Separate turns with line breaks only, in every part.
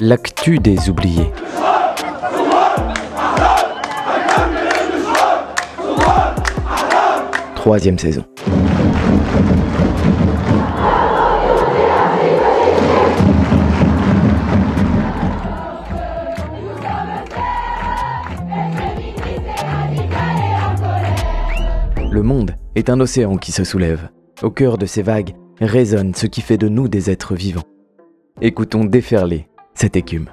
L'actu des oubliés. Troisième saison. Monde est un océan qui se soulève. Au cœur de ces vagues résonne ce qui fait de nous des êtres vivants. Écoutons déferler cette écume.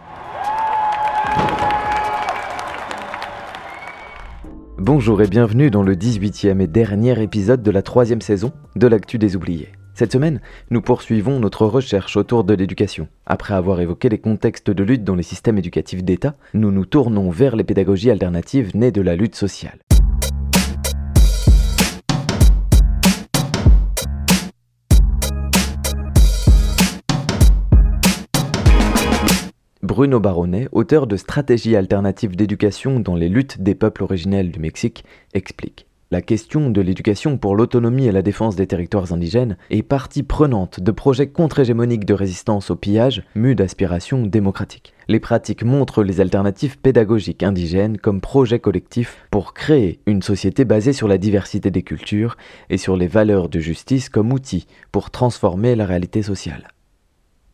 Bonjour et bienvenue dans le 18e et dernier épisode de la troisième saison de l'actu des oubliés. Cette semaine, nous poursuivons notre recherche autour de l'éducation. Après avoir évoqué les contextes de lutte dans les systèmes éducatifs d'État, nous nous tournons vers les pédagogies alternatives nées de la lutte sociale. Bruno Baronet, auteur de Stratégies alternatives d'éducation dans les luttes des peuples originels du Mexique, explique. La question de l'éducation pour l'autonomie et la défense des territoires indigènes est partie prenante de projets contre-hégémoniques de résistance au pillage, mus d'aspirations démocratiques. Les pratiques montrent les alternatives pédagogiques indigènes comme projet collectif pour créer une société basée sur la diversité des cultures et sur les valeurs de justice comme outil pour transformer la réalité sociale.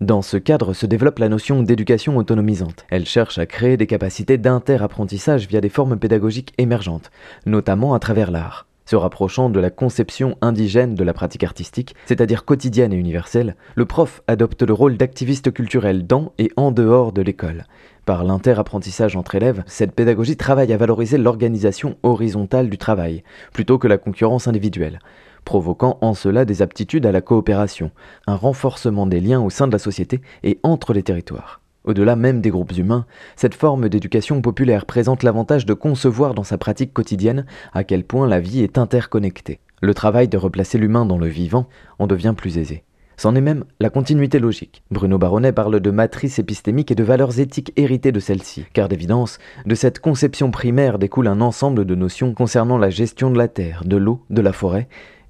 Dans ce cadre se développe la notion d'éducation autonomisante. Elle cherche à créer des capacités d'inter-apprentissage via des formes pédagogiques émergentes, notamment à travers l'art. Se rapprochant de la conception indigène de la pratique artistique, c'est-à-dire quotidienne et universelle, le prof adopte le rôle d'activiste culturel dans et en dehors de l'école. Par l'inter-apprentissage entre élèves, cette pédagogie travaille à valoriser l'organisation horizontale du travail, plutôt que la concurrence individuelle provoquant en cela des aptitudes à la coopération, un renforcement des liens au sein de la société et entre les territoires. Au-delà même des groupes humains, cette forme d'éducation populaire présente l'avantage de concevoir dans sa pratique quotidienne à quel point la vie est interconnectée. Le travail de replacer l'humain dans le vivant en devient plus aisé. C'en est même la continuité logique. Bruno Baronet parle de matrice épistémique et de valeurs éthiques héritées de celle-ci, car d'évidence, de cette conception primaire découle un ensemble de notions concernant la gestion de la terre, de l'eau, de la forêt,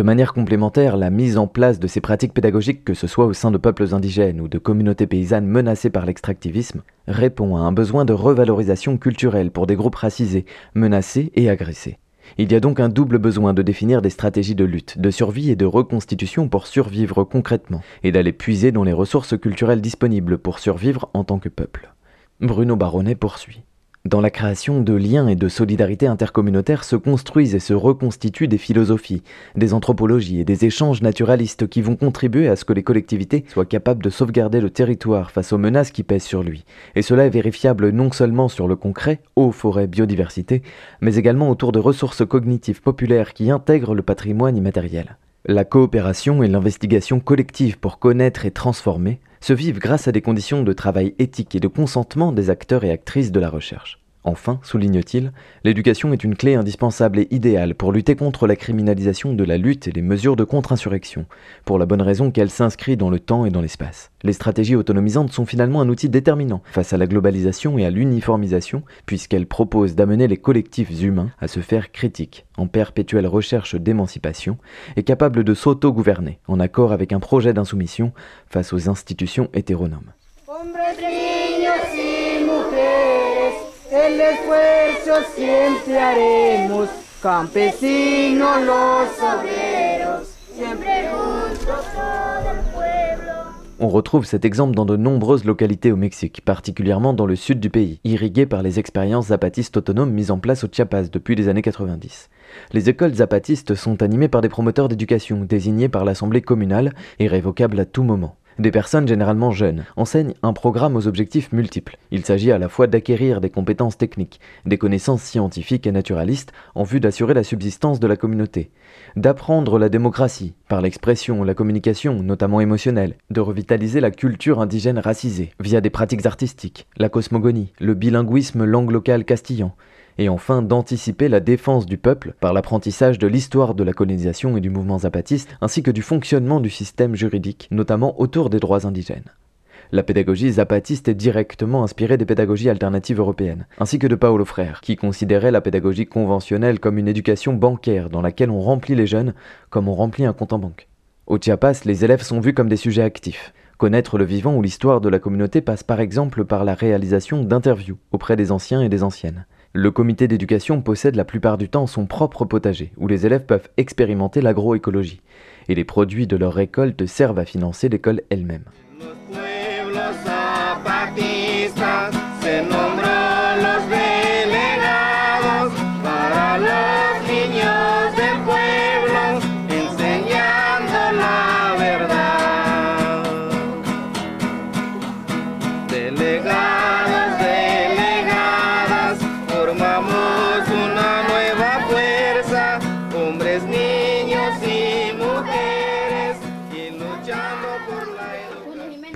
manière complémentaire, la mise en place de ces pratiques pédagogiques, que ce soit au sein de peuples indigènes ou de communautés paysannes menacées par l'extractivisme, répond à un besoin de revalorisation culturelle pour des groupes racisés, menacés et agressés. Il y a donc un double besoin de définir des stratégies de lutte, de survie et de reconstitution pour survivre concrètement, et d'aller puiser dans les ressources culturelles disponibles pour survivre en tant que peuple. Bruno Baronet poursuit. Dans la création de liens et de solidarité intercommunautaire se construisent et se reconstituent des philosophies, des anthropologies et des échanges naturalistes qui vont contribuer à ce que les collectivités soient capables de sauvegarder le territoire face aux menaces qui pèsent sur lui. Et cela est vérifiable non seulement sur le concret, eau, forêt, biodiversité, mais également autour de ressources cognitives populaires qui intègrent le patrimoine immatériel. La coopération et l'investigation collective pour connaître et transformer se vivent grâce à des conditions de travail éthique et de consentement des acteurs et actrices de la recherche. Enfin, souligne-t-il, l'éducation est une clé indispensable et idéale pour lutter contre la criminalisation de la lutte et les mesures de contre-insurrection, pour la bonne raison qu'elle s'inscrit dans le temps et dans l'espace. Les stratégies autonomisantes sont finalement un outil déterminant face à la globalisation et à l'uniformisation, puisqu'elles proposent d'amener les collectifs humains à se faire critiques, en perpétuelle recherche d'émancipation, et capables de s'auto-gouverner, en accord avec un projet d'insoumission face aux institutions hétéronomes. On retrouve cet exemple dans de nombreuses localités au Mexique, particulièrement dans le sud du pays, irriguées par les expériences zapatistes autonomes mises en place au Chiapas depuis les années 90. Les écoles zapatistes sont animées par des promoteurs d'éducation, désignés par l'Assemblée communale et révocables à tout moment. Des personnes généralement jeunes enseignent un programme aux objectifs multiples. Il s'agit à la fois d'acquérir des compétences techniques, des connaissances scientifiques et naturalistes en vue d'assurer la subsistance de la communauté, d'apprendre la démocratie par l'expression, la communication, notamment émotionnelle, de revitaliser la culture indigène racisée via des pratiques artistiques, la cosmogonie, le bilinguisme langue locale castillan, et enfin d'anticiper la défense du peuple par l'apprentissage de l'histoire de la colonisation et du mouvement zapatiste, ainsi que du fonctionnement du système juridique, notamment autour des droits indigènes. La pédagogie zapatiste est directement inspirée des pédagogies alternatives européennes, ainsi que de Paolo Frère, qui considérait la pédagogie conventionnelle comme une éducation bancaire dans laquelle on remplit les jeunes comme on remplit un compte en banque. Au Chiapas, les élèves sont vus comme des sujets actifs. Connaître le vivant ou l'histoire de la communauté passe par exemple par la réalisation d'interviews auprès des anciens et des anciennes. Le comité d'éducation possède la plupart du temps son propre potager, où les élèves peuvent expérimenter l'agroécologie, et les produits de leur récolte servent à financer l'école elle-même.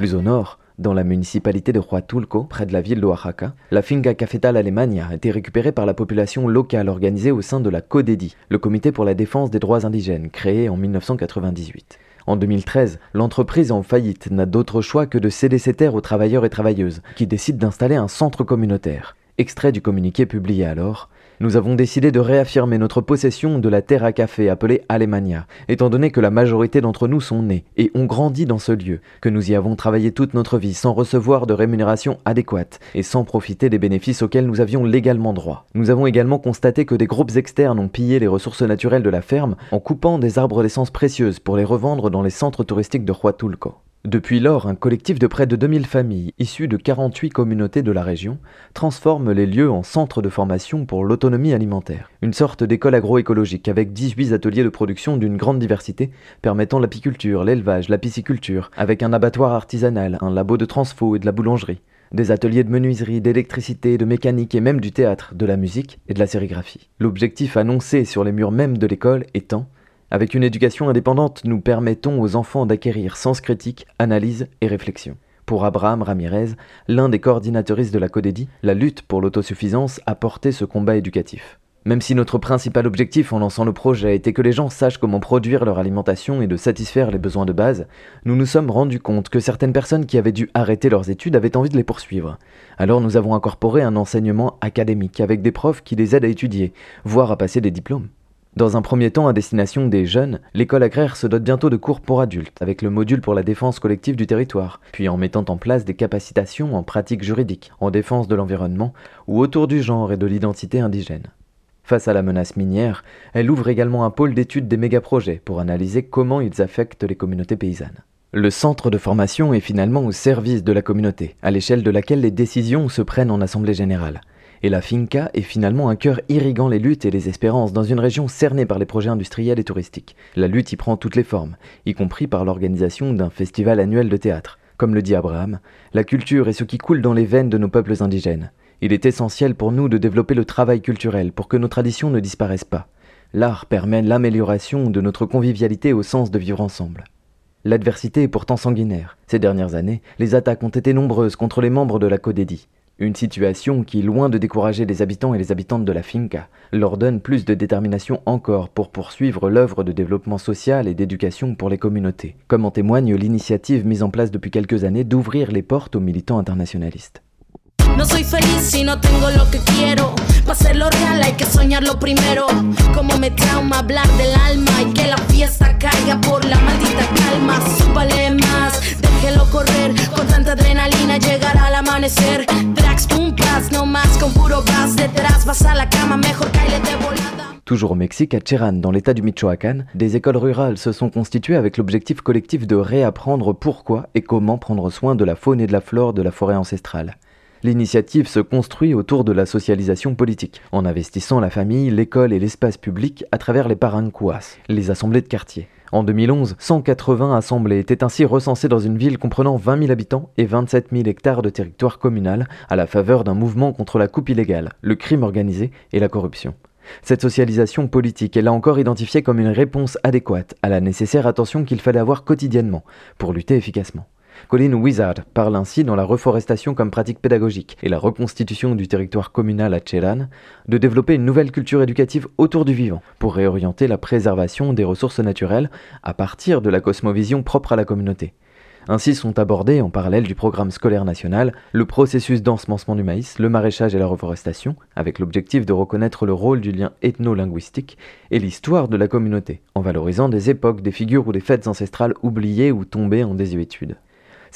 Plus au nord, dans la municipalité de Huatulco, près de la ville de Oaxaca, la finca Cafetal Alemania a été récupérée par la population locale organisée au sein de la CODEDI, le Comité pour la défense des droits indigènes, créé en 1998. En 2013, l'entreprise en faillite n'a d'autre choix que de céder ses terres aux travailleurs et travailleuses, qui décident d'installer un centre communautaire. Extrait du communiqué publié alors, nous avons décidé de réaffirmer notre possession de la terre à café appelée Alemania, étant donné que la majorité d'entre nous sont nés et ont grandi dans ce lieu, que nous y avons travaillé toute notre vie sans recevoir de rémunération adéquate et sans profiter des bénéfices auxquels nous avions légalement droit. Nous avons également constaté que des groupes externes ont pillé les ressources naturelles de la ferme en coupant des arbres d'essence précieuses pour les revendre dans les centres touristiques de Huatulco. Depuis lors, un collectif de près de 2000 familles, issues de 48 communautés de la région, transforme les lieux en centres de formation pour l'autonomie alimentaire. Une sorte d'école agroécologique avec 18 ateliers de production d'une grande diversité, permettant l'apiculture, l'élevage, la pisciculture, avec un abattoir artisanal, un labo de transfo et de la boulangerie. Des ateliers de menuiserie, d'électricité, de mécanique et même du théâtre, de la musique et de la sérigraphie. L'objectif annoncé sur les murs même de l'école étant avec une éducation indépendante, nous permettons aux enfants d'acquérir sens critique, analyse et réflexion. Pour Abraham Ramirez, l'un des coordinatoristes de la CODEDI, la lutte pour l'autosuffisance a porté ce combat éducatif. Même si notre principal objectif en lançant le projet était que les gens sachent comment produire leur alimentation et de satisfaire les besoins de base, nous nous sommes rendus compte que certaines personnes qui avaient dû arrêter leurs études avaient envie de les poursuivre. Alors nous avons incorporé un enseignement académique avec des profs qui les aident à étudier, voire à passer des diplômes. Dans un premier temps à destination des jeunes, l'école agraire se dote bientôt de cours pour adultes, avec le module pour la défense collective du territoire, puis en mettant en place des capacitations en pratique juridique, en défense de l'environnement ou autour du genre et de l'identité indigène. Face à la menace minière, elle ouvre également un pôle d'études des mégaprojets pour analyser comment ils affectent les communautés paysannes. Le centre de formation est finalement au service de la communauté, à l'échelle de laquelle les décisions se prennent en assemblée générale. Et la finca est finalement un cœur irriguant les luttes et les espérances dans une région cernée par les projets industriels et touristiques. La lutte y prend toutes les formes, y compris par l'organisation d'un festival annuel de théâtre. Comme le dit Abraham, la culture est ce qui coule dans les veines de nos peuples indigènes. Il est essentiel pour nous de développer le travail culturel pour que nos traditions ne disparaissent pas. L'art permet l'amélioration de notre convivialité au sens de vivre ensemble. L'adversité est pourtant sanguinaire. Ces dernières années, les attaques ont été nombreuses contre les membres de la CODEDI. Une situation qui, loin de décourager les habitants et les habitantes de la finca, leur donne plus de détermination encore pour poursuivre l'œuvre de développement social et d'éducation pour les communautés, comme en témoigne l'initiative mise en place depuis quelques années d'ouvrir les portes aux militants internationalistes. No soy feliz si no tengo lo que quiero. Para hacerlo real hay que soñarlo primero. Como me trauma hablar del alma y que la fiesta caiga por la maldita calma. Súbale más, déjelo correr. Con tanta adrenalina llegará al amanecer. Drax, pum, no más con puro gas. Detrás vas a la cama, mejor caile de volada. Toujours au Mexique, à Cherán, dans l'état du Michoacán, des écoles rurales se sont constituées avec l'objectif collectif de réapprendre pourquoi et comment prendre soin de la faune et de la flore de la forêt ancestrale. L'initiative se construit autour de la socialisation politique, en investissant la famille, l'école et l'espace public à travers les parancuas, les assemblées de quartier. En 2011, 180 assemblées étaient ainsi recensées dans une ville comprenant 20 000 habitants et 27 000 hectares de territoire communal à la faveur d'un mouvement contre la coupe illégale, le crime organisé et la corruption. Cette socialisation politique est là encore identifiée comme une réponse adéquate à la nécessaire attention qu'il fallait avoir quotidiennement pour lutter efficacement. Colin Wizard parle ainsi dans la reforestation comme pratique pédagogique et la reconstitution du territoire communal à Chelan de développer une nouvelle culture éducative autour du vivant pour réorienter la préservation des ressources naturelles à partir de la cosmovision propre à la communauté. Ainsi sont abordés, en parallèle du programme scolaire national, le processus d'ensemencement du maïs, le maraîchage et la reforestation, avec l'objectif de reconnaître le rôle du lien ethno-linguistique et l'histoire de la communauté, en valorisant des époques, des figures ou des fêtes ancestrales oubliées ou tombées en désuétude.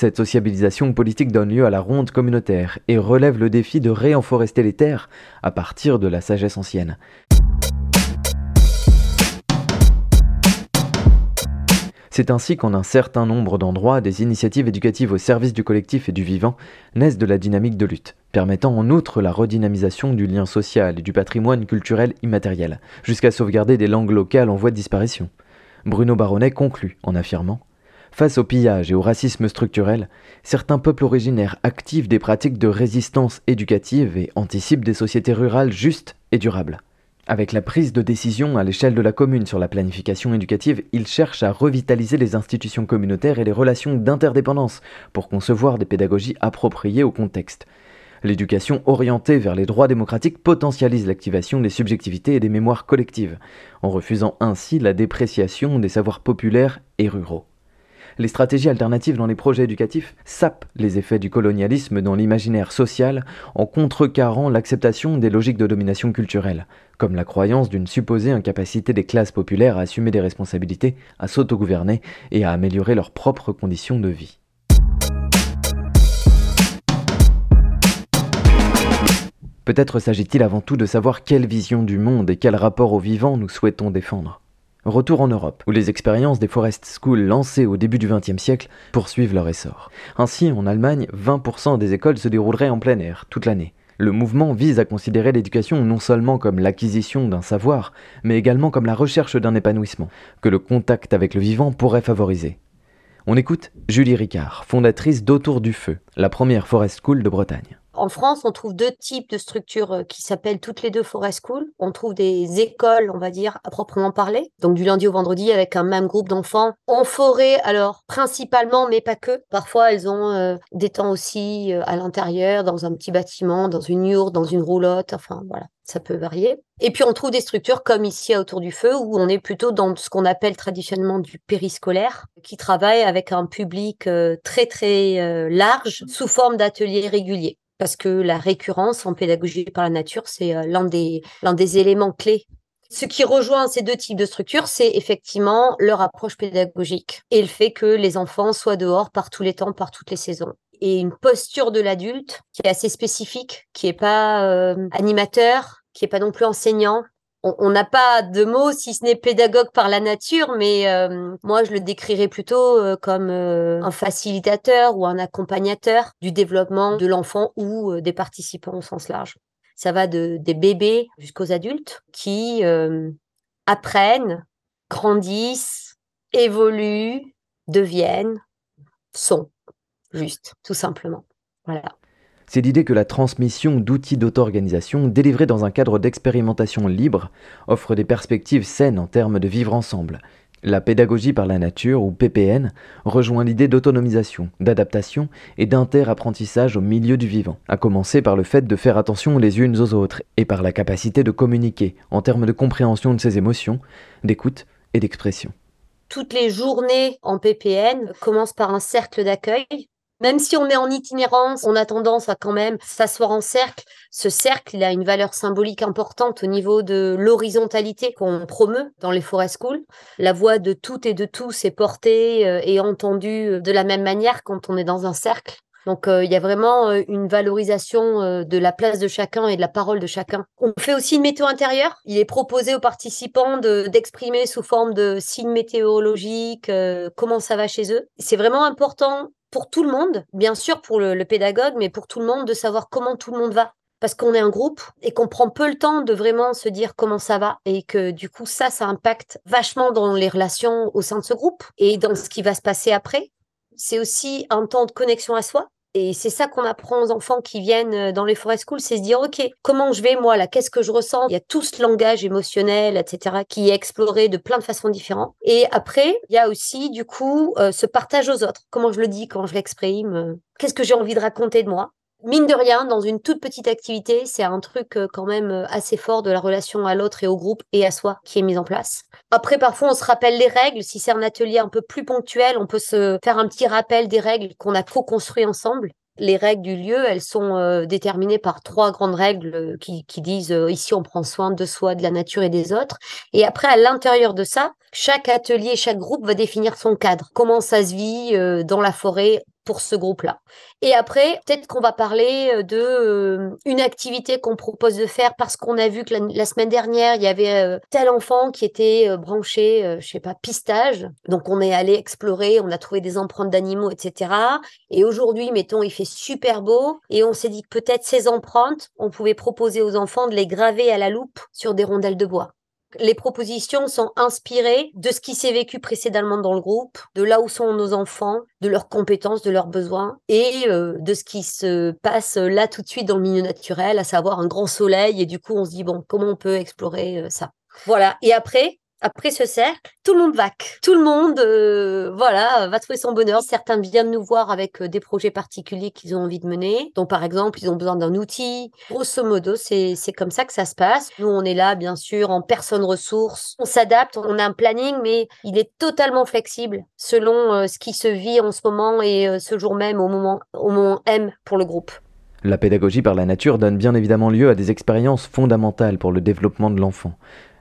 Cette sociabilisation politique donne lieu à la ronde communautaire et relève le défi de réenforester les terres à partir de la sagesse ancienne. C'est ainsi qu'en un certain nombre d'endroits, des initiatives éducatives au service du collectif et du vivant naissent de la dynamique de lutte, permettant en outre la redynamisation du lien social et du patrimoine culturel immatériel, jusqu'à sauvegarder des langues locales en voie de disparition. Bruno Baronnet conclut en affirmant Face au pillage et au racisme structurel, certains peuples originaires activent des pratiques de résistance éducative et anticipent des sociétés rurales justes et durables. Avec la prise de décision à l'échelle de la commune sur la planification éducative, ils cherchent à revitaliser les institutions communautaires et les relations d'interdépendance pour concevoir des pédagogies appropriées au contexte. L'éducation orientée vers les droits démocratiques potentialise l'activation des subjectivités et des mémoires collectives, en refusant ainsi la dépréciation des savoirs populaires et ruraux les stratégies alternatives dans les projets éducatifs sapent les effets du colonialisme dans l'imaginaire social en contrecarrant l'acceptation des logiques de domination culturelle, comme la croyance d'une supposée incapacité des classes populaires à assumer des responsabilités, à s'autogouverner et à améliorer leurs propres conditions de vie. Peut-être s'agit-il avant tout de savoir quelle vision du monde et quel rapport au vivant nous souhaitons défendre. Retour en Europe, où les expériences des Forest Schools lancées au début du XXe siècle poursuivent leur essor. Ainsi, en Allemagne, 20% des écoles se dérouleraient en plein air, toute l'année. Le mouvement vise à considérer l'éducation non seulement comme l'acquisition d'un savoir, mais également comme la recherche d'un épanouissement, que le contact avec le vivant pourrait favoriser. On écoute Julie Ricard, fondatrice d'Autour du Feu, la première Forest School de Bretagne.
En France, on trouve deux types de structures euh, qui s'appellent toutes les deux Forest School. On trouve des écoles, on va dire, à proprement parler. Donc du lundi au vendredi avec un même groupe d'enfants en forêt, alors principalement, mais pas que. Parfois, elles ont euh, des temps aussi euh, à l'intérieur, dans un petit bâtiment, dans une yourte, dans une roulotte. Enfin, voilà, ça peut varier. Et puis on trouve des structures comme ici Autour du Feu, où on est plutôt dans ce qu'on appelle traditionnellement du périscolaire, qui travaille avec un public très très large sous forme d'ateliers réguliers parce que la récurrence en pédagogie par la nature, c'est euh, l'un des, éléments clés. Ce qui rejoint ces deux types de structures, c'est effectivement leur approche pédagogique et le fait que les enfants soient dehors par tous les temps, par toutes les saisons. Et une posture de l'adulte qui est assez spécifique, qui n'est pas euh, animateur, qui n'est pas non plus enseignant, on n'a pas de mots si ce n'est pédagogue par la nature, mais euh, moi je le décrirais plutôt euh, comme euh, un facilitateur ou un accompagnateur du développement de l'enfant ou des participants au sens large. Ça va de, des bébés jusqu'aux adultes qui apprennent, grandissent, évoluent, deviennent, sont, juste, tout simplement. Voilà
c'est l'idée que la transmission d'outils d'auto-organisation délivrés dans un cadre d'expérimentation libre offre des perspectives saines en termes de vivre ensemble. La pédagogie par la nature, ou PPN, rejoint l'idée d'autonomisation, d'adaptation et d'inter-apprentissage au milieu du vivant, à commencer par le fait de faire attention les unes aux autres et par la capacité de communiquer en termes de compréhension de ses émotions, d'écoute et d'expression.
Toutes les journées en PPN commencent par un cercle d'accueil même si on est en itinérance, on a tendance à quand même s'asseoir en cercle. Ce cercle, il a une valeur symbolique importante au niveau de l'horizontalité qu'on promeut dans les forest schools. La voix de toutes et de tous est portée euh, et entendue euh, de la même manière quand on est dans un cercle. Donc euh, il y a vraiment une valorisation de la place de chacun et de la parole de chacun. On fait aussi une météo intérieure. Il est proposé aux participants d'exprimer sous forme de signes météorologiques comment ça va chez eux. C'est vraiment important pour tout le monde, bien sûr pour le, pédagogue, mais pour tout le monde de savoir comment tout le monde va. parce qu'on est un groupe et qu'on prend peu le temps de vraiment se dire comment ça va et que du coup ça, ça impacte vachement dans les relations au sein de ce groupe et dans ce qui va se passer après. C'est aussi un temps de connexion à soi et c'est ça qu'on apprend aux enfants qui viennent euh, dans les forest schools, c'est se dire, OK, comment je vais moi là? Qu'est-ce que je ressens? Il y a tout ce langage émotionnel, etc., qui est exploré de plein de façons différentes. Et après, il y a aussi, du coup, euh, ce partage aux autres. Comment je le dis, comment je l'exprime euh, Qu'est-ce que j'ai envie de raconter de moi? Mine de rien, dans une toute petite activité, c'est un truc euh, quand même euh, assez fort de la relation à l'autre et au groupe et à soi qui est mis en place. Après, parfois, on se rappelle les règles. Si c'est un atelier un peu plus ponctuel, on peut se faire un petit rappel des règles qu'on a co-construit ensemble. Les règles du lieu, elles sont euh, déterminées par trois grandes règles qui disent ici on prend soin de soi, de la nature et des autres. Et après, à l'intérieur de ça, chaque atelier, chaque groupe va définir son cadre. Comment ça se vit dans la forêt pour ce groupe-là. Et après, peut-être qu'on va parler euh, de euh, une activité qu'on propose de faire parce qu'on a vu que la, semaine dernière, il y avait euh, tel enfant qui était branché, je sais pas, pistage. Donc on est allé explorer, on a trouvé des empreintes d'animaux, etc. Et aujourd'hui, mettons, il fait super beau et on s'est dit que peut-être ces empreintes, on pouvait proposer aux enfants de les graver à la loupe sur des rondelles de bois. Les propositions sont inspirées de ce qui s'est vécu précédemment dans le groupe, de là où sont nos enfants, de leurs compétences, de leurs besoins et euh, de ce qui se passe là tout de suite dans le milieu naturel, à savoir un grand soleil. Et du coup, on se dit, bon, comment on peut explorer euh, ça? Voilà. Et après, après ce cercle, tout le monde va. Tout le monde, euh, voilà, va trouver son bonheur. Certains viennent nous voir avec euh, des projets particuliers qu'ils ont envie de mener. Donc, par exemple, ils ont besoin d'un outil. Grosso modo, c'est comme ça que ça se passe. Nous, on est là, bien sûr, en personne ressource. On s'adapte, on a un planning, mais il est totalement flexible selon euh, ce qui se vit en ce moment et ce jour même, au moment, au moment M pour le groupe.
La pédagogie par la nature donne bien évidemment lieu à des expériences fondamentales pour le développement de l'enfant.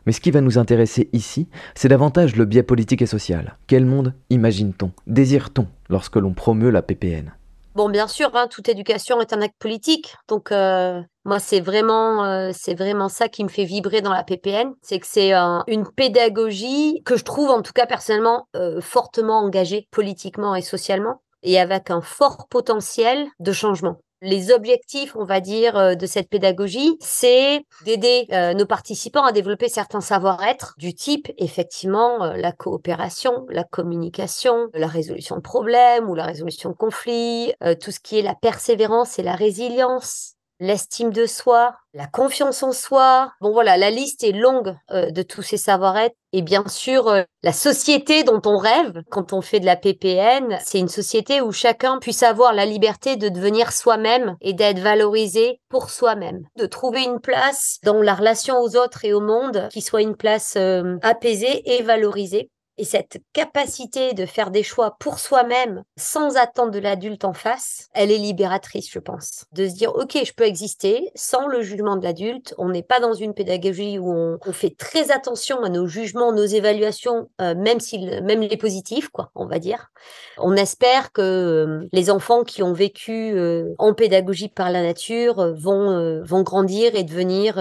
Mais ce qui va nous intéresser ici, c'est davantage le biais politique et social. Quel monde imagine-t-on, désire-t-on lorsque l'on promeut la PPN
Bon, bien sûr, hein, toute éducation est un acte politique. Donc, euh, moi, c'est vraiment, euh, vraiment ça qui me fait vibrer dans la PPN. C'est que c'est une pédagogie que je trouve, en tout cas personnellement, euh, fortement engagée politiquement et socialement et avec un fort potentiel de changement. Les objectifs, on va dire, euh, de cette pédagogie, c'est d'aider euh, nos participants à développer certains savoir-être du type, effectivement, euh, la coopération, la communication, la résolution de problèmes ou la résolution de conflits, tout ce qui est la persévérance et la résilience, l'estime de soi, la confiance en soi. Bon voilà, la liste est longue euh, de tous ces savoir-être. Et bien sûr, euh, la société dont on rêve quand on fait de la PPN, c'est une société où chacun puisse avoir la liberté de devenir soi-même et d'être valorisé pour soi-même. De trouver une place dans la relation aux autres et au monde qui soit une place euh, apaisée et valorisée. Et cette capacité de faire des choix pour soi-même sans attendre de l'adulte en face, elle est libératrice, je pense. De se dire, OK, je peux exister sans le jugement de l'adulte. On n'est pas dans une pédagogie où on, fait très attention à nos jugements, nos évaluations, euh, même, même les positifs, quoi, on va dire. On espère que euh, les enfants qui ont vécu euh, en pédagogie par la nature vont, vont grandir et devenir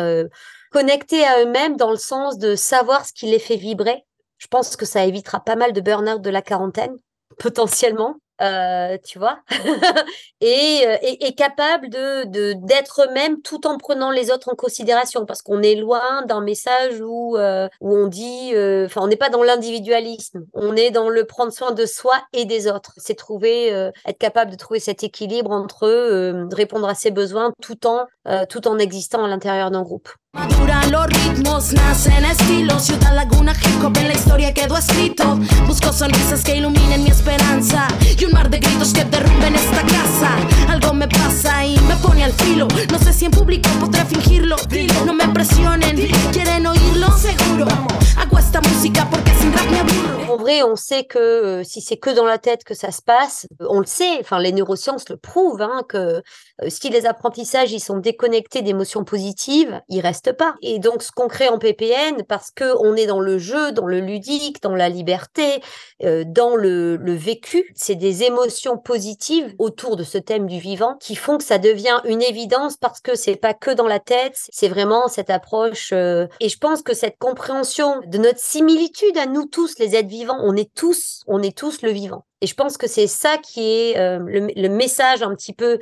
connectés à eux-mêmes dans le sens de savoir ce qui les fait vibrer je pense que ça évitera pas mal de burn-out de la quarantaine, potentiellement. Euh, tu vois, et, euh, et, capable de d'être eux-mêmes tout en prenant les autres en considération, parce qu'on est loin d'un message où euh, où on dit, enfin, on n'est pas dans l'individualisme, on est dans le prendre soin de soi et des autres. C'est trouver, être capable de trouver cet équilibre entre répondre à ses besoins tout en tout en existant à l'intérieur d'un groupe. En vrai, on sait que euh, si c'est que dans la tête que ça se passe, euh, on le sait, enfin les neurosciences le prouvent, hein, que euh, si les apprentissages ils sont déconnectés d'émotions positives, ils restent pas. Et donc, ce qu'on crée en PPN, parce que on est dans le jeu, dans le ludique, dans la liberté, dans le, le vécu, c'est des émotions positives autour de ce thème du vivant qui font que ça devient une évidence parce que c'est pas que dans la tête, c'est vraiment cette approche. Euh, et je pense que cette compréhension de notre similitude à nous tous, les êtres vivants, on est tous, on est tous le vivant. Et je pense que c'est ça qui est euh, le, message un petit peu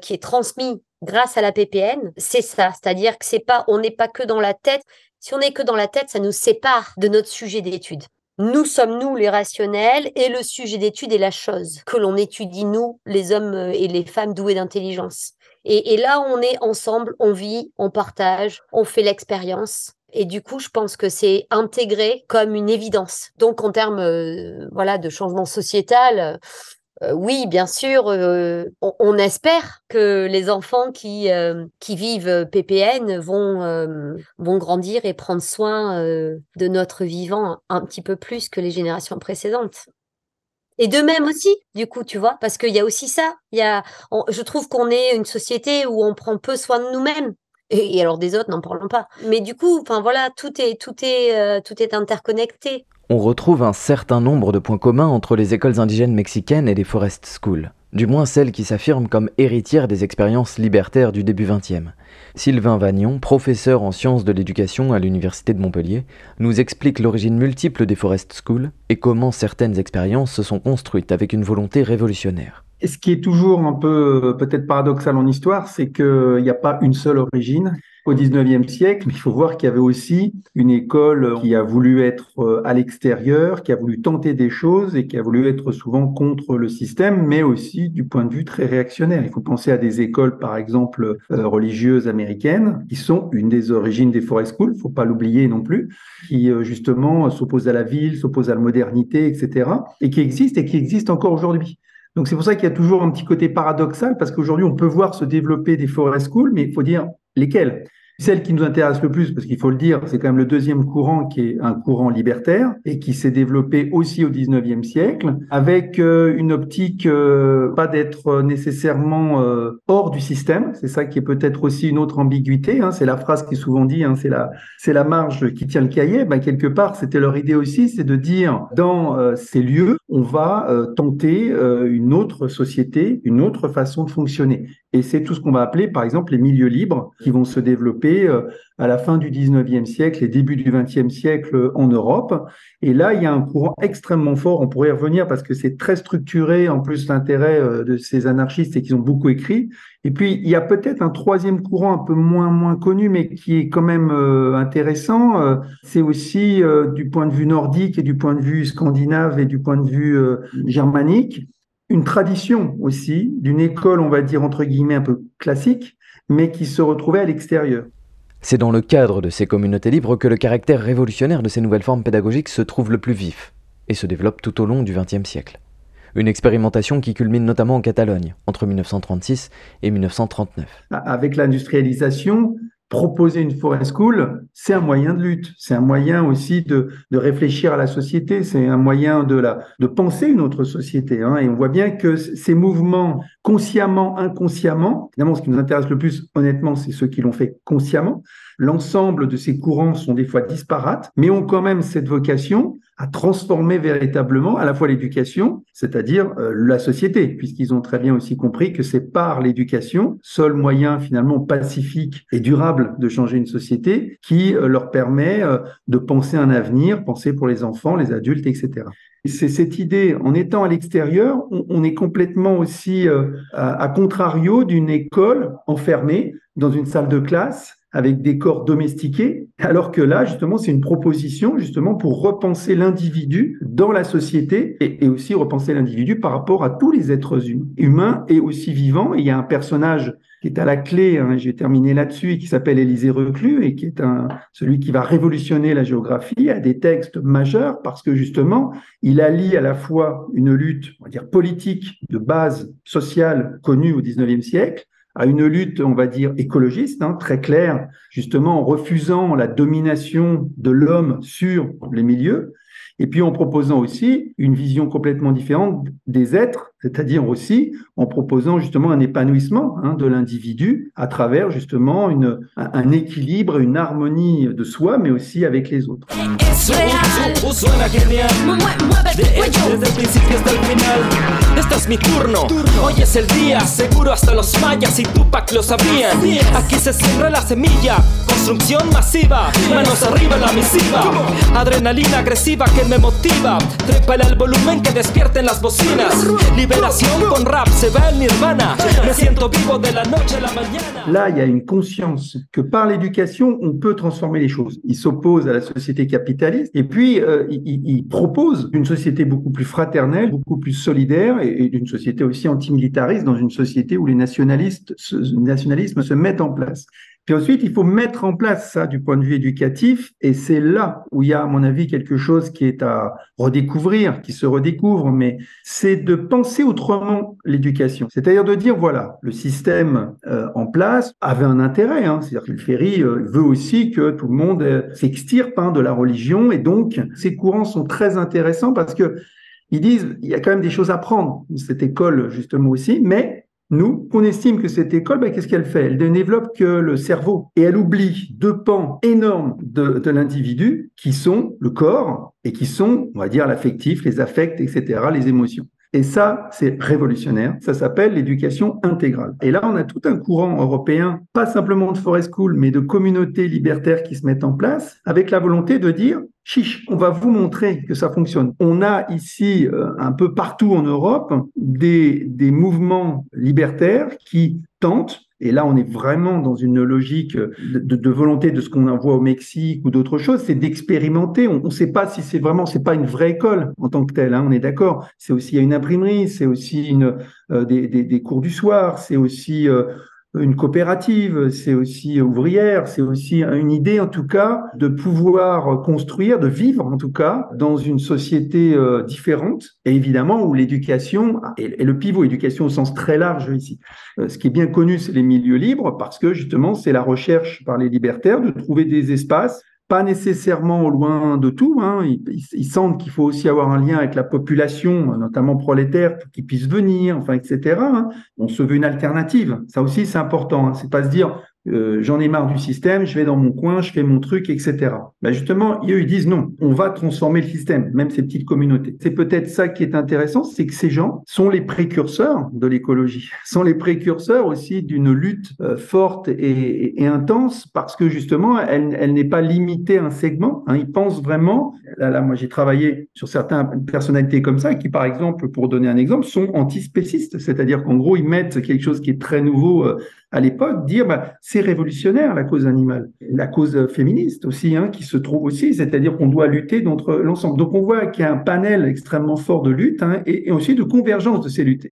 qui est transmis grâce à la PPN, c'est ça. C'est-à-dire que c'est pas, on n'est pas que dans la tête. Si on est que dans la tête, ça nous sépare de notre sujet d'étude. Nous sommes nous les rationnels et le sujet d'étude est la chose que l'on étudie nous, les hommes et les femmes doués d'intelligence. Et, là, on est ensemble, on vit, on partage, on fait l'expérience. Et du coup, je pense que c'est intégré comme une évidence. Donc, en termes euh, voilà, de changement sociétal, euh, oui, bien sûr, on, espère que les enfants qui, qui vivent PPN vont, vont grandir et prendre soin de notre vivant un petit peu plus que les générations précédentes. Et de même aussi, du coup, tu vois, parce qu'il y a aussi ça. Y a, je trouve qu'on est une société où on prend peu soin de nous-mêmes. Et, alors des autres, n'en parlons pas. Mais du coup, enfin voilà, tout est, tout est, tout est interconnecté
on retrouve un certain nombre de points communs entre les écoles indigènes mexicaines et les Forest Schools, du moins celles qui s'affirment comme héritières des expériences libertaires du début XXe. Sylvain Vagnon, professeur en sciences de l'éducation à l'Université de Montpellier, nous explique l'origine multiple des Forest Schools et comment certaines expériences se sont construites avec une volonté révolutionnaire.
Ce qui est toujours un peu peut-être paradoxal en histoire, c'est qu'il n'y a pas une seule origine au 19e siècle, il faut voir qu'il y avait aussi une école qui a voulu être euh, à l'extérieur, qui a voulu tenter des choses et qui a voulu être souvent contre le système, mais aussi du point de vue très réactionnaire. Il faut penser à des écoles, par exemple, euh, religieuses américaines, qui sont une des origines des forest schools, faut pas l'oublier non plus, qui euh, justement s'opposent à la ville, s'opposent à la modernité, etc., et qui existent et qui existent encore aujourd'hui. Donc c'est pour ça qu'il y a toujours un petit côté paradoxal, parce qu'aujourd'hui, on peut voir se développer des forest schools, mais il faut dire lesquelles celle qui nous intéresse le plus, parce qu'il faut le dire, c'est quand même le deuxième courant qui est un courant libertaire et qui s'est développé aussi au 19e siècle, avec euh, une optique euh, pas d'être nécessairement euh, hors du système. C'est ça qui est peut-être aussi une autre ambiguïté. Hein. C'est la phrase qui est souvent dit, hein, c'est la, la marge qui tient le cahier. Ben, quelque part, c'était leur idée aussi, c'est de dire dans ces lieux, on va tenter une autre société, une autre façon de fonctionner. Et c'est tout ce qu'on va appeler, par exemple, les milieux libres qui vont se développer euh, à la fin du 19e siècle et début du 20e siècle en Europe. Et là, il y a un courant extrêmement fort. On pourrait y revenir parce que c'est très structuré. En plus, l'intérêt euh, de ces anarchistes, c'est qu'ils ont beaucoup écrit. Et puis, il y a peut-être un troisième courant un peu moins, moins connu, mais qui est quand même euh, intéressant. c'est aussi du point de vue nordique et du point de vue scandinave et du point de vue germanique une tradition aussi d'une école, on va dire entre guillemets, un peu classique, mais qui se retrouvait à l'extérieur.
C'est dans le cadre de ces communautés libres que le caractère révolutionnaire de ces nouvelles formes pédagogiques se trouve le plus vif et se développe tout au long du XXe siècle. Une expérimentation qui culmine notamment en Catalogne entre 1936 et 1939.
Avec l'industrialisation, proposer une forest school, c'est un moyen de lutte, c'est un moyen aussi de, réfléchir à la société, c'est un moyen de, penser une autre société. Hein. Et on voit bien que ces mouvements, consciemment, inconsciemment, évidemment, ce qui nous intéresse le plus, honnêtement, c'est ceux qui l'ont fait consciemment. L'ensemble de ces courants sont des fois disparates, mais ont quand même cette vocation à transformer véritablement à la fois l'éducation, c'est-à-dire euh, la société, puisqu'ils ont très bien aussi compris que c'est par l'éducation, seul moyen finalement pacifique et durable de changer une société, qui euh, leur permet euh, de penser un avenir, penser pour les enfants, les adultes, etc. C'est cette idée, en étant à l'extérieur, on, est complètement aussi à contrario d'une école enfermée dans une salle de classe avec des corps domestiqués, alors que là, justement, c'est une proposition justement pour repenser l'individu dans la société et, aussi repenser l'individu par rapport à tous les êtres humains et aussi vivants. il y a un personnage qui est à la clé, hein, j'ai terminé là-dessus, qui s'appelle Élisée Reclus et qui est un, celui qui va révolutionner la géographie à des textes majeurs parce que justement, il allie à la fois une lutte, on va dire, politique de base sociale connue au XIXe siècle à une lutte, on va dire, écologiste, hein, très claire, justement en refusant la domination de l'homme sur les milieux, et puis en proposant aussi une vision complètement différente des êtres, c'est-à-dire aussi en proposant justement un épanouissement hein, de l'individu à travers justement un équilibre, une harmonie de soi, mais aussi avec les autres. Là, il y a une conscience que par l'éducation, on peut transformer les choses. Il s'oppose à la société capitaliste et puis euh, il, propose une société beaucoup plus fraternelle, beaucoup plus solidaire et, et une société aussi antimilitariste dans une société où les nationalistes, nationalisme se mettent en place. Puis ensuite, il faut mettre en place ça du point de vue éducatif, et c'est là où il y a, à mon avis, quelque chose qui est à redécouvrir, qui se redécouvre, mais c'est de penser autrement l'éducation. C'est-à-dire de dire, voilà, le système euh, en place avait un intérêt, hein, c'est-à-dire que le Ferry euh, veut aussi que tout le monde euh, s'extirpe hein, de la religion, et donc ces courants sont très intéressants parce que ils disent, il y a quand même des choses à prendre, cette école justement aussi, mais nous, on estime que cette école, ben, qu'est-ce qu'elle fait? Elle ne développe que le cerveau et elle oublie deux pans énormes de, de l'individu qui sont le corps et qui sont, on va dire, l'affectif, les affects, etc., les émotions. Et ça, c'est révolutionnaire. Ça s'appelle l'éducation intégrale. Et là, on a tout un courant européen, pas simplement de forest school, mais de communautés libertaires qui se mettent en place, avec la volonté de dire, chiche, on va vous montrer que ça fonctionne. On a ici, euh, un peu partout en Europe, des, mouvements libertaires qui tentent et là, on est vraiment dans une logique de, volonté de ce qu'on voit au Mexique ou d'autres choses, c'est d'expérimenter. On ne sait pas si c'est vraiment, c'est pas une vraie école en tant que telle. Hein, on est d'accord. C'est aussi une imprimerie, c'est aussi une, euh, des, cours du soir, c'est aussi euh, une coopérative, c'est aussi ouvrière, c'est aussi une idée en tout cas de pouvoir construire, de vivre en tout cas dans une société euh, différente et évidemment où l'éducation est le pivot, éducation au sens très large ici. Euh, ce qui est bien connu, c'est les milieux libres parce que justement c'est la recherche par les libertaires de trouver des espaces pas nécessairement loin de tout. Hein. Ils, sentent qu'il faut aussi avoir un lien avec la population, notamment prolétaire, pour qu'ils puissent venir, enfin, etc. Hein. On se veut une alternative. Ça aussi, c'est important. Hein. C'est pas se dire euh, j'en ai marre du système, je vais dans mon coin, je fais mon truc, etc. Ben justement, eux, ils disent non, on va transformer le système, même ces petites communautés. C'est peut-être ça qui est intéressant, c'est que ces gens sont les précurseurs de l'écologie, sont les précurseurs aussi d'une lutte euh, forte et, et, intense, parce que justement, elle, elle n'est pas limitée à un segment. Hein. Ils pensent vraiment, là, là moi j'ai travaillé sur certaines personnalités comme ça, qui par exemple, pour donner un exemple, sont antispécistes, c'est-à-dire qu'en gros, ils mettent quelque chose qui est très nouveau euh, à l'époque, dire bah, c'est révolutionnaire la cause animale, la cause féministe aussi, hein, qui se trouve aussi, c'est-à-dire qu'on doit lutter contre l'ensemble. Donc on voit qu'il y a un panel extrêmement fort de lutte hein, et, et aussi de convergence de ces luttes.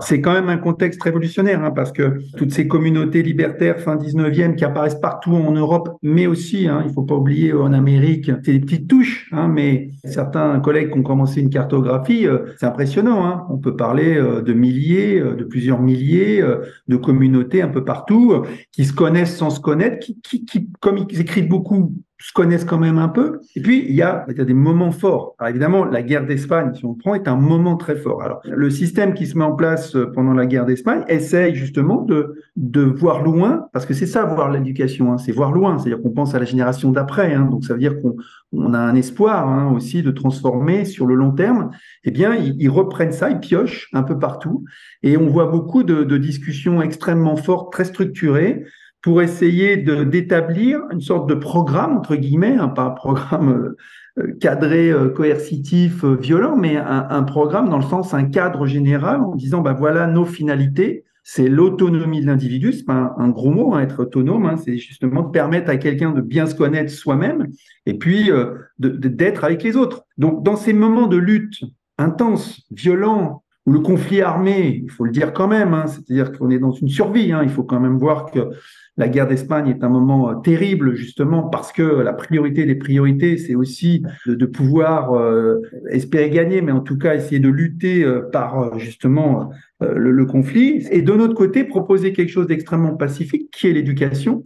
C'est quand même un contexte révolutionnaire, hein, parce que toutes ces communautés libertaires fin 19e qui apparaissent partout en Europe, mais aussi, hein, il faut pas oublier en Amérique, c'est des petites touches, hein, mais certains collègues qui ont commencé une cartographie, euh, c'est impressionnant. Hein. On peut parler euh, de milliers, euh, de plusieurs milliers de communautés un peu partout qui se connaissent sans se connaître, qui, qui, qui comme ils écrivent beaucoup se connaissent quand même un peu. Et puis, il y a, il y a des moments forts. Alors évidemment, la guerre d'Espagne, si on le prend, est un moment très fort. Alors, le système qui se met en place euh, pendant la guerre d'Espagne essaye justement de, de voir loin, parce que c'est ça, voir l'éducation, hein, c'est voir loin. C'est-à-dire qu'on pense à la génération d'après. Hein, donc, ça veut dire qu'on on a un espoir hein, aussi de transformer sur le long terme. Eh bien, ils, ils, reprennent ça, ils piochent un peu partout. Et on voit beaucoup de, de discussions extrêmement fortes, très structurées, pour essayer d'établir une sorte de programme, entre guillemets, hein, pas un programme euh, cadré, euh, coercitif, euh, violent, mais un, programme dans le sens, un cadre général en disant, ben voilà nos finalités, c'est l'autonomie de l'individu, c'est pas un, gros mot, hein, être autonome, hein, c'est justement de permettre à quelqu'un de bien se connaître soi-même et puis euh, d'être avec les autres. Donc, dans ces moments de lutte intense, violent, ou le conflit armé, il faut le dire quand même, hein, c'est-à-dire qu'on est dans une survie, hein, il faut quand même voir que la guerre d'Espagne est un moment euh, terrible justement parce que la priorité des priorités, c'est aussi de, pouvoir euh, espérer gagner, mais en tout cas essayer de lutter euh, par justement le conflit, et de notre côté proposer quelque chose d'extrêmement pacifique qui est l'éducation.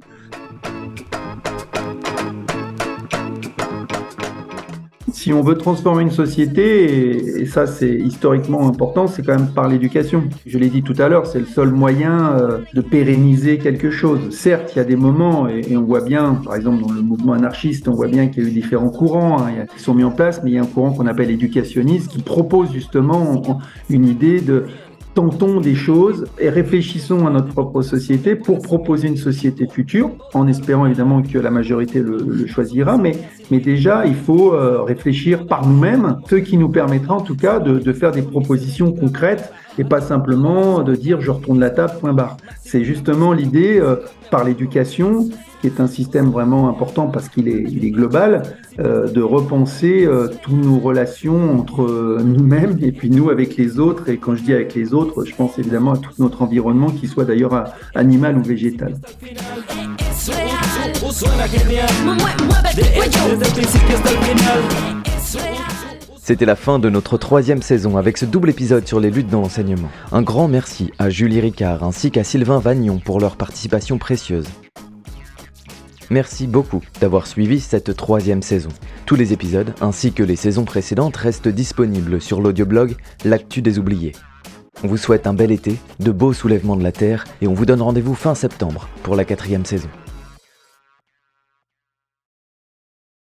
Si on veut transformer une société, et, ça c'est historiquement important, c'est quand même par l'éducation. Je l'ai dit tout à l'heure, c'est le seul moyen euh, de pérenniser quelque chose. Certes, il y a des moments, et, on voit bien, par exemple dans le mouvement anarchiste, on voit bien qu'il y a eu différents courants hein, qui sont mis en place, mais il y a un courant qu'on appelle éducationniste qui propose justement une idée de tentons des choses et réfléchissons à notre propre société pour proposer une société future, en espérant évidemment que la majorité le, choisira, mais, mais déjà, il faut euh, réfléchir par nous-mêmes, ce qui nous permettra en tout cas de, faire des propositions concrètes et pas simplement de dire je retourne la table, point barre. C'est justement l'idée, euh, par l'éducation, qui est un système vraiment important parce qu'il est, global, euh, de repenser euh, toutes nos relations entre nous-mêmes et puis nous avec les autres. Et quand je dis avec les autres, je pense évidemment à tout notre environnement, qu'il soit d'ailleurs animal ou végétal.
C'était la fin de notre troisième saison avec ce double épisode sur les luttes dans l'enseignement. Un grand merci à Julie Ricard ainsi qu'à Sylvain Vagnon pour leur participation précieuse. Merci beaucoup d'avoir suivi cette troisième saison. Tous les épisodes, ainsi que les saisons précédentes, restent disponibles sur l'audioblog L'actu des oubliés. On vous souhaite un bel été, de beaux soulèvements de la Terre, et on vous donne rendez-vous fin septembre pour la quatrième saison.